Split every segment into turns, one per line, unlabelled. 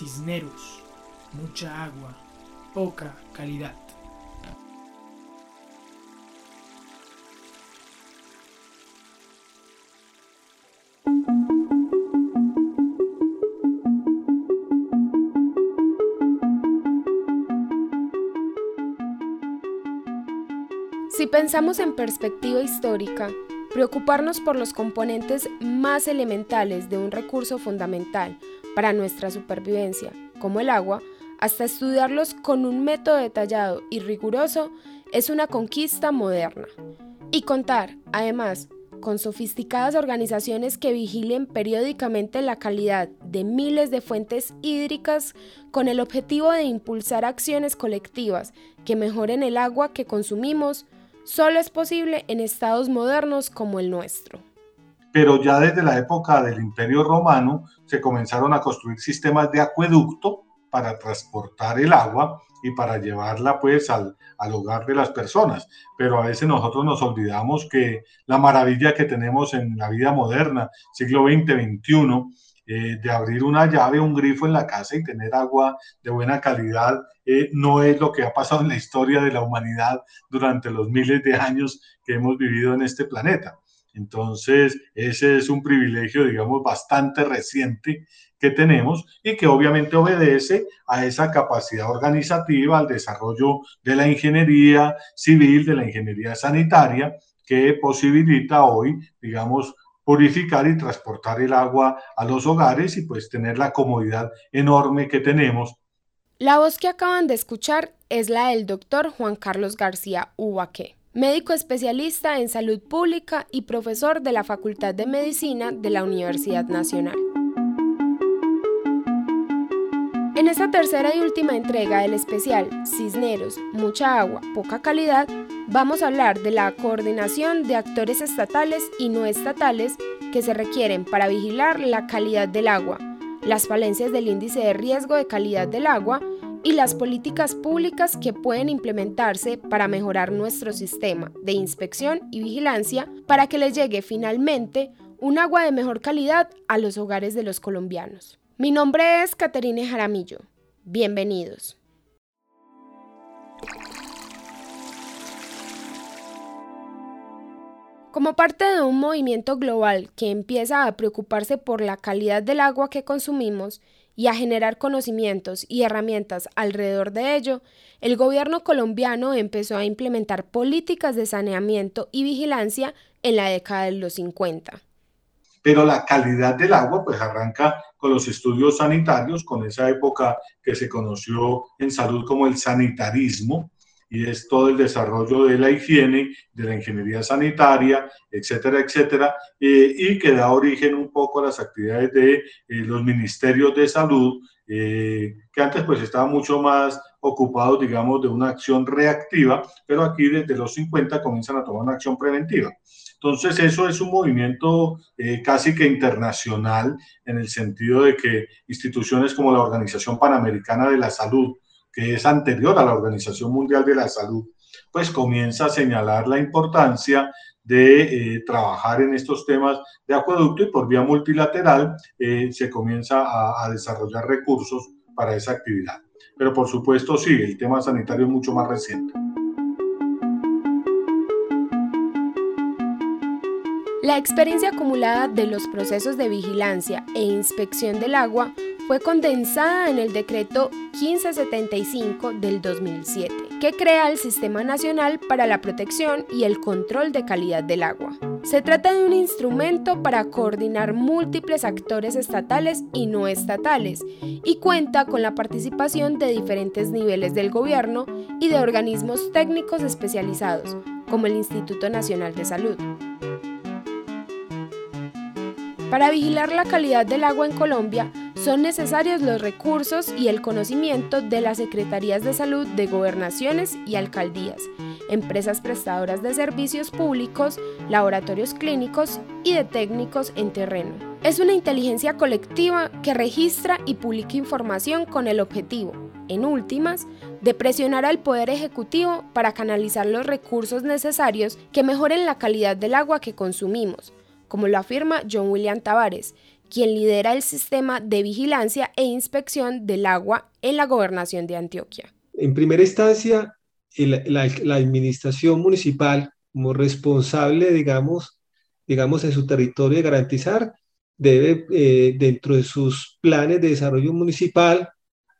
Cisneros, mucha agua, poca calidad.
Si pensamos en perspectiva histórica, preocuparnos por los componentes más elementales de un recurso fundamental para nuestra supervivencia, como el agua, hasta estudiarlos con un método detallado y riguroso, es una conquista moderna. Y contar, además, con sofisticadas organizaciones que vigilen periódicamente la calidad de miles de fuentes hídricas con el objetivo de impulsar acciones colectivas que mejoren el agua que consumimos, solo es posible en estados modernos como el nuestro.
Pero ya desde la época del Imperio Romano se comenzaron a construir sistemas de acueducto para transportar el agua y para llevarla pues al, hogar de las personas. Pero a veces nosotros nos olvidamos que la maravilla que tenemos en la vida moderna, siglo XX, XXI, eh, de abrir una llave, un grifo en la casa y tener agua de buena calidad, eh, no es lo que ha pasado en la historia de la humanidad durante los miles de años que hemos vivido en este planeta. Entonces, ese es un privilegio, digamos, bastante reciente que tenemos y que obviamente obedece a esa capacidad organizativa, al desarrollo de la ingeniería civil, de la ingeniería sanitaria, que posibilita hoy, digamos, purificar y transportar el agua a los hogares y pues tener la comodidad enorme que tenemos.
La voz que acaban de escuchar es la del doctor Juan Carlos García Ubaque, médico especialista en salud pública y profesor de la Facultad de Medicina de la Universidad Nacional. En esta tercera y última entrega del especial Cisneros, mucha agua, poca calidad, vamos a hablar de la coordinación de actores estatales y no estatales que se requieren para vigilar la calidad del agua, las falencias del índice de riesgo de calidad del agua y las políticas públicas que pueden implementarse para mejorar nuestro sistema de inspección y vigilancia para que les llegue finalmente un agua de mejor calidad a los hogares de los colombianos. Mi nombre es Caterine Jaramillo. Bienvenidos. Como parte de un movimiento global que empieza a preocuparse por la calidad del agua que consumimos y a generar conocimientos y herramientas alrededor de ello, el gobierno colombiano empezó a implementar políticas de saneamiento y vigilancia en la década de los 50
pero la calidad del agua pues arranca con los estudios sanitarios, con esa época que se conoció en salud como el sanitarismo, y es todo el desarrollo de la higiene, de la ingeniería sanitaria, etcétera, etcétera, eh, y que da origen un poco a las actividades de eh, los ministerios de salud, eh, que antes pues estaban mucho más ocupados, digamos, de una acción reactiva, pero aquí desde los 50 comienzan a tomar una acción preventiva. Entonces, eso es un movimiento eh, casi que internacional en el sentido de que instituciones como la Organización Panamericana de la Salud, que es anterior a la Organización Mundial de la Salud, pues comienza a señalar la importancia de eh, trabajar en estos temas de acueducto y por vía multilateral eh, se comienza a, a desarrollar recursos para esa actividad. Pero por supuesto, sí, el tema sanitario es mucho más reciente.
La experiencia acumulada de los procesos de vigilancia e inspección del agua fue condensada en el decreto 1575 del 2007, que crea el Sistema Nacional para la Protección y el Control de Calidad del Agua. Se trata de un instrumento para coordinar múltiples actores estatales y no estatales y cuenta con la participación de diferentes niveles del gobierno y de organismos técnicos especializados, como el Instituto Nacional de Salud. Para vigilar la calidad del agua en Colombia son necesarios los recursos y el conocimiento de las Secretarías de Salud de gobernaciones y alcaldías, empresas prestadoras de servicios públicos, laboratorios clínicos y de técnicos en terreno. Es una inteligencia colectiva que registra y publica información con el objetivo, en últimas, de presionar al Poder Ejecutivo para canalizar los recursos necesarios que mejoren la calidad del agua que consumimos, como lo afirma John William Tavares, quien lidera el sistema de vigilancia e inspección del agua en la gobernación de Antioquia.
En primera instancia, la, administración municipal como responsable, digamos, digamos, en su territorio de garantizar, debe, eh, dentro de sus planes de desarrollo municipal,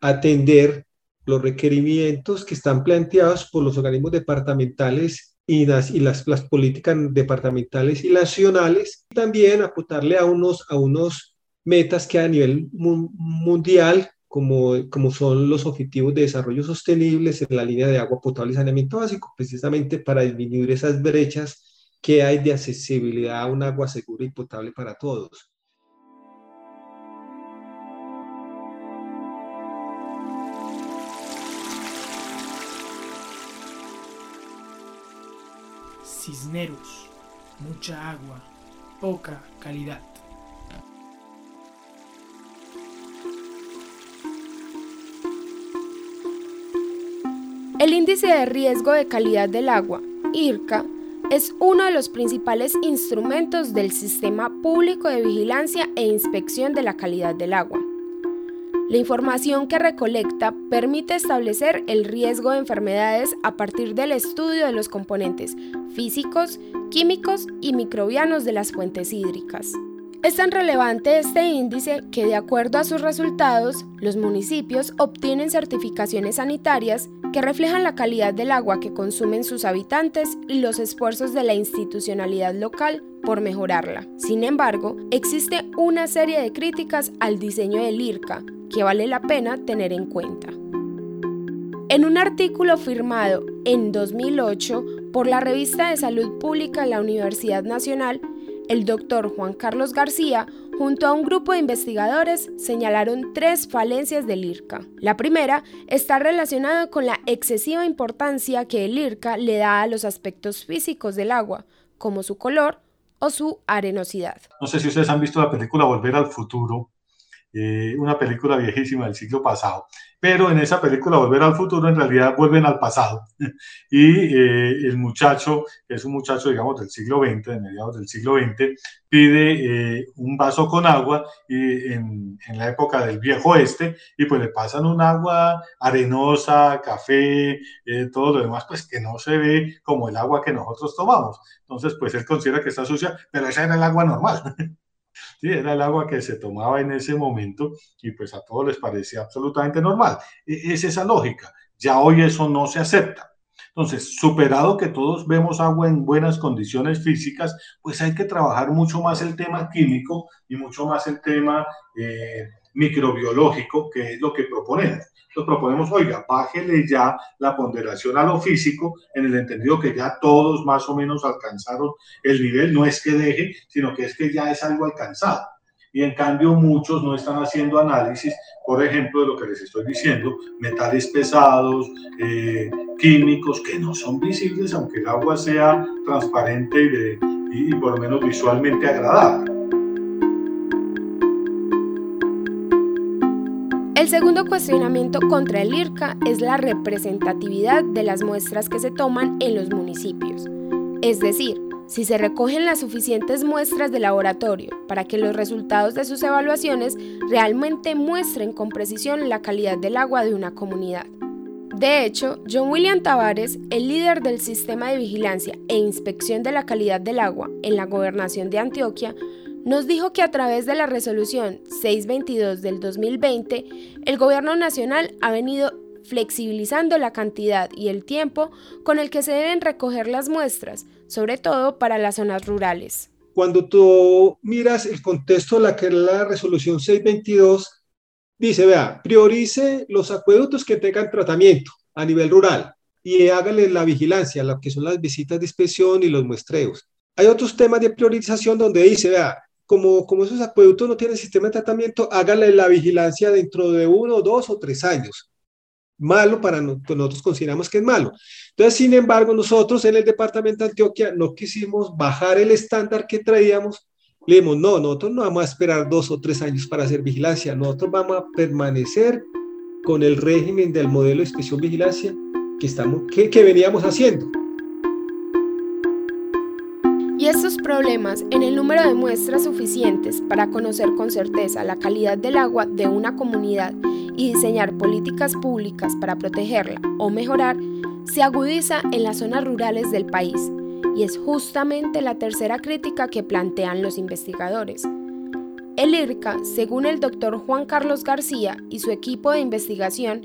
atender los requerimientos que están planteados por los organismos departamentales y las, y las, políticas departamentales y nacionales, también apuntarle a unos, a unos metas que a nivel mundial como, como son los objetivos de desarrollo sostenibles en la línea de agua potable y saneamiento básico, precisamente para disminuir esas brechas que hay de accesibilidad a un agua segura y potable para todos.
Mucha agua, poca calidad.
El índice de riesgo de calidad del agua, IRCA, es uno de los principales instrumentos del Sistema Público de Vigilancia e Inspección de la Calidad del Agua. La información que recolecta permite establecer el riesgo de enfermedades a partir del estudio de los componentes físicos, químicos y microbianos de las fuentes hídricas. Es tan relevante este índice que de acuerdo a sus resultados, los municipios obtienen certificaciones sanitarias que reflejan la calidad del agua que consumen sus habitantes y los esfuerzos de la institucionalidad local por mejorarla. Sin embargo, existe una serie de críticas al diseño del IRCA que vale la pena tener en cuenta. En un artículo firmado en 2008 por la revista de Salud Pública de la Universidad Nacional, el doctor Juan Carlos García, junto a un grupo de investigadores, señalaron tres falencias del IRCA. La primera está relacionada con la excesiva importancia que el IRCA le da a los aspectos físicos del agua, como su color o su arenosidad.
No sé si ustedes han visto la película Volver al Futuro, eh, una película viejísima del siglo pasado. Pero en esa película Volver al Futuro en realidad vuelven al pasado. y eh, el muchacho, que es un muchacho, digamos, del siglo XX, de mediados del siglo XX, pide eh, un vaso con agua y en, en, la época del viejo este, y pues le pasan un agua arenosa, café, todo lo demás, pues que no se ve como el agua que nosotros tomamos. Entonces, pues él considera que está sucia, pero esa era el agua normal. ¿sí? Era el agua que se tomaba en ese momento y pues a todos les parecía absolutamente normal. E, es esa lógica. Ya hoy eso no se acepta. Entonces, superado que todos vemos agua en buenas condiciones físicas, pues hay que trabajar mucho más el tema químico y mucho más el tema eh, microbiológico, que es lo que proponemos nos proponemos, oiga, bájele ya la ponderación a lo físico, en el entendido que ya todos más o menos alcanzaron el nivel, no es que deje, sino que es que ya es algo alcanzado. Y en cambio muchos no están haciendo análisis, por ejemplo, de lo que les estoy diciendo, metales pesados, eh, químicos que no son visibles, aunque el agua sea transparente y, y por lo menos visualmente agradable.
El segundo cuestionamiento contra el IRCA es la representatividad de las muestras que se toman en los municipios. Es decir, si se recogen las suficientes muestras de laboratorio para que los resultados de sus evaluaciones realmente muestren con precisión la calidad del agua de una comunidad. De hecho, John William Tavares, el líder del sistema de vigilancia e inspección de la calidad del agua en la gobernación de Antioquia, nos dijo que a través de la resolución 622 del 2020, el Gobierno Nacional ha venido flexibilizando la cantidad y el tiempo con el que se deben recoger las muestras, sobre todo para las zonas rurales.
Cuando tú miras el contexto de la que la resolución 622, dice, vea, priorice los acueductos que tengan tratamiento a nivel rural y hágale la vigilancia, lo que son las visitas de inspección y los muestreos. Hay otros temas de priorización donde dice, vea, como, como esos acueductos no tienen sistema de tratamiento, hágale la vigilancia dentro de uno, dos o tres años. Malo para nosotros, nosotros consideramos que es malo. Entonces, sin embargo, nosotros en el departamento de Antioquia no quisimos bajar el estándar que traíamos. Le dijimos, no, nosotros no vamos a esperar dos o tres años para hacer vigilancia, nosotros vamos a permanecer con el régimen del modelo de inspección vigilancia que, estamos, que, que veníamos haciendo.
Estos problemas en el número de muestras suficientes para conocer con certeza la calidad del agua de una comunidad y diseñar políticas públicas para protegerla o mejorar se agudiza en las zonas rurales del país y es justamente la tercera crítica que plantean los investigadores. El IRCA, según el doctor Juan Carlos García y su equipo de investigación,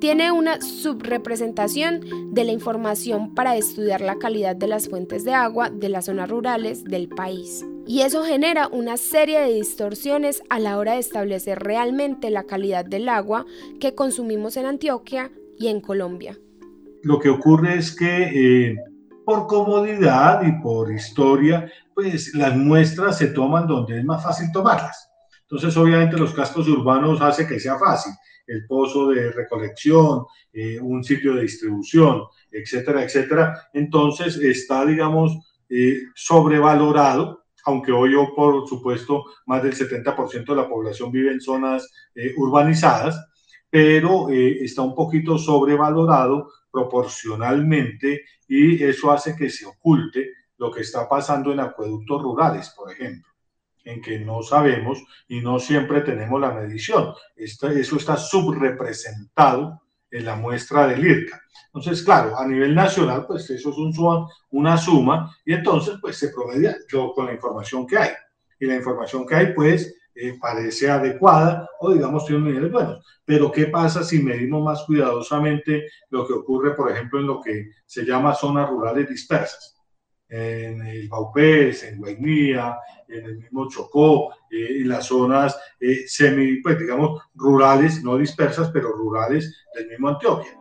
tiene una subrepresentación de la información para estudiar la calidad de las fuentes de agua de las zonas rurales del país. Y eso genera una serie de distorsiones a la hora de establecer realmente la calidad del agua que consumimos en Antioquia y en Colombia.
Lo que ocurre es que eh, por comodidad y por historia, pues las muestras se toman donde es más fácil tomarlas. Entonces, obviamente los cascos urbanos hace que sea fácil el pozo de recolección, eh, un sitio de distribución, etcétera, etcétera. Entonces está, digamos, eh, sobrevalorado, aunque hoy, por supuesto, más del 70% de la población vive en zonas eh, urbanizadas, pero está un poquito sobrevalorado proporcionalmente y eso hace que se oculte lo que está pasando en acueductos rurales, por ejemplo en que no sabemos y no siempre tenemos la medición. eso está subrepresentado en la muestra del IRCA. Entonces, claro, a nivel nacional, pues eso es un una suma y entonces pues se promedia con la información que hay. Y la información que hay, pues, eh, parece adecuada o digamos tiene niveles buenos. Pero ¿qué pasa si medimos más cuidadosamente lo que ocurre, por ejemplo, en lo que se llama zonas rurales dispersas? En el Baupés, en Guainía, en el mismo Chocó, eh, en las zonas eh, semi, pues digamos, rurales, no dispersas, pero rurales del mismo Antioquia.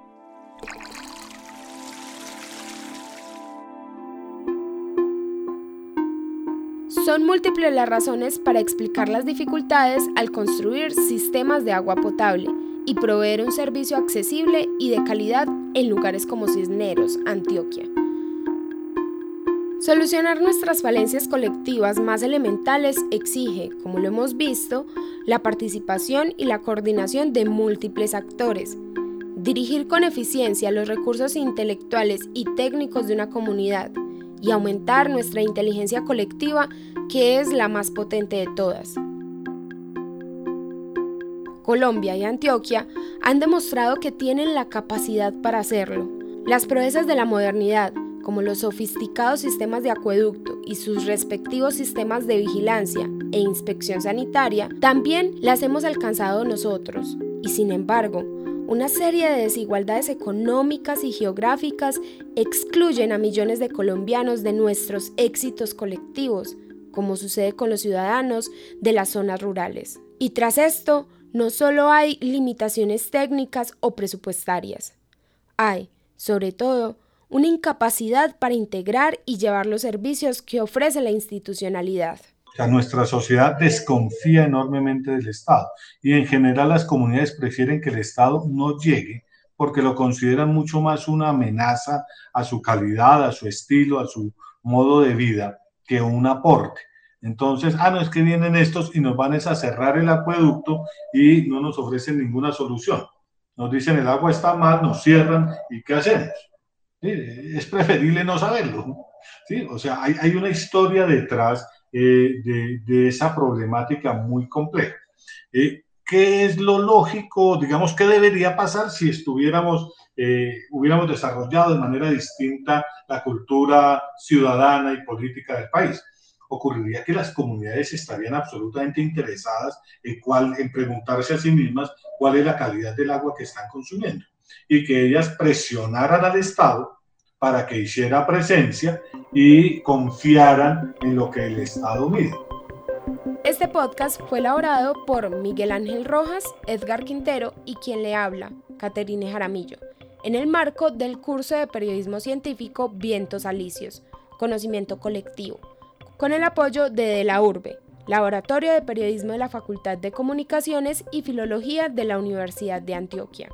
Son múltiples las razones para explicar las dificultades al construir sistemas de agua potable y proveer un servicio accesible y de calidad en lugares como Cisneros, Antioquia. Solucionar nuestras falencias colectivas más elementales exige, como lo hemos visto, la participación y la coordinación de múltiples actores. Dirigir con eficiencia los recursos intelectuales y técnicos de una comunidad y aumentar nuestra inteligencia colectiva que es la más potente de todas. Colombia y Antioquia han demostrado que tienen la capacidad para hacerlo. Las proezas de la modernidad, como los sofisticados sistemas de acueducto y sus respectivos sistemas de vigilancia e inspección sanitaria, también las hemos alcanzado nosotros. Y sin embargo, una serie de desigualdades económicas y geográficas excluyen a millones de colombianos de nuestros éxitos colectivos, como sucede con los ciudadanos de las zonas rurales. Y tras esto, no solo hay limitaciones técnicas o presupuestarias, hay, sobre todo, una incapacidad para integrar y llevar los servicios que ofrece la institucionalidad.
O sea, nuestra sociedad desconfía enormemente del Estado y en general las comunidades prefieren que el Estado no llegue porque lo consideran mucho más una amenaza a su calidad, a su estilo, a su modo de vida que un aporte. Entonces, ah, no es que vienen estos y nos van a cerrar el acueducto y no nos ofrecen ninguna solución. Nos dicen el agua está mal, nos cierran y ¿qué hacemos? Es preferible no saberlo. ¿sí? O sea, hay, una historia detrás eh, de, de, esa problemática muy compleja. Eh, ¿Qué es lo lógico, digamos, qué debería pasar si estuviéramos, eh, hubiéramos desarrollado de manera distinta la cultura ciudadana y política del país? ocurriría que las comunidades estarían absolutamente interesadas en, cuál, en preguntarse a sí mismas cuál es la calidad del agua que están consumiendo y que ellas presionaran al Estado para que hiciera presencia y confiaran en lo que el Estado mide.
Este podcast fue elaborado por Miguel Ángel Rojas, Edgar Quintero y quien le habla, Caterine Jaramillo, en el marco del curso de periodismo científico Vientos Alicios, Conocimiento Colectivo, con el apoyo de De la Urbe, Laboratorio de Periodismo de la Facultad de Comunicaciones y Filología de la Universidad de Antioquia.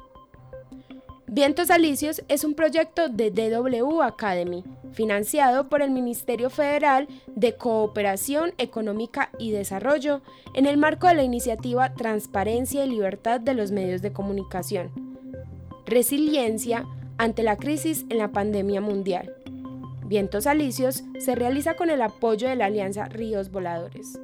Vientos Alicios es un proyecto de DW Academy, financiado por el Ministerio Federal de Cooperación Económica y Desarrollo en el marco de la iniciativa Transparencia y Libertad de los Medios de Comunicación. Resiliencia ante la crisis en la pandemia mundial. Vientos Alicios se realiza con el apoyo de la Alianza Ríos Voladores.